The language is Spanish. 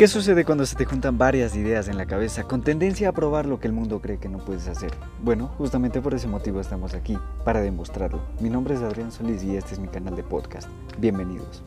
¿Qué sucede cuando se te juntan varias ideas en la cabeza con tendencia a probar lo que el mundo cree que no puedes hacer? Bueno, justamente por ese motivo estamos aquí, para demostrarlo. Mi nombre es Adrián Solís y este es mi canal de podcast. Bienvenidos.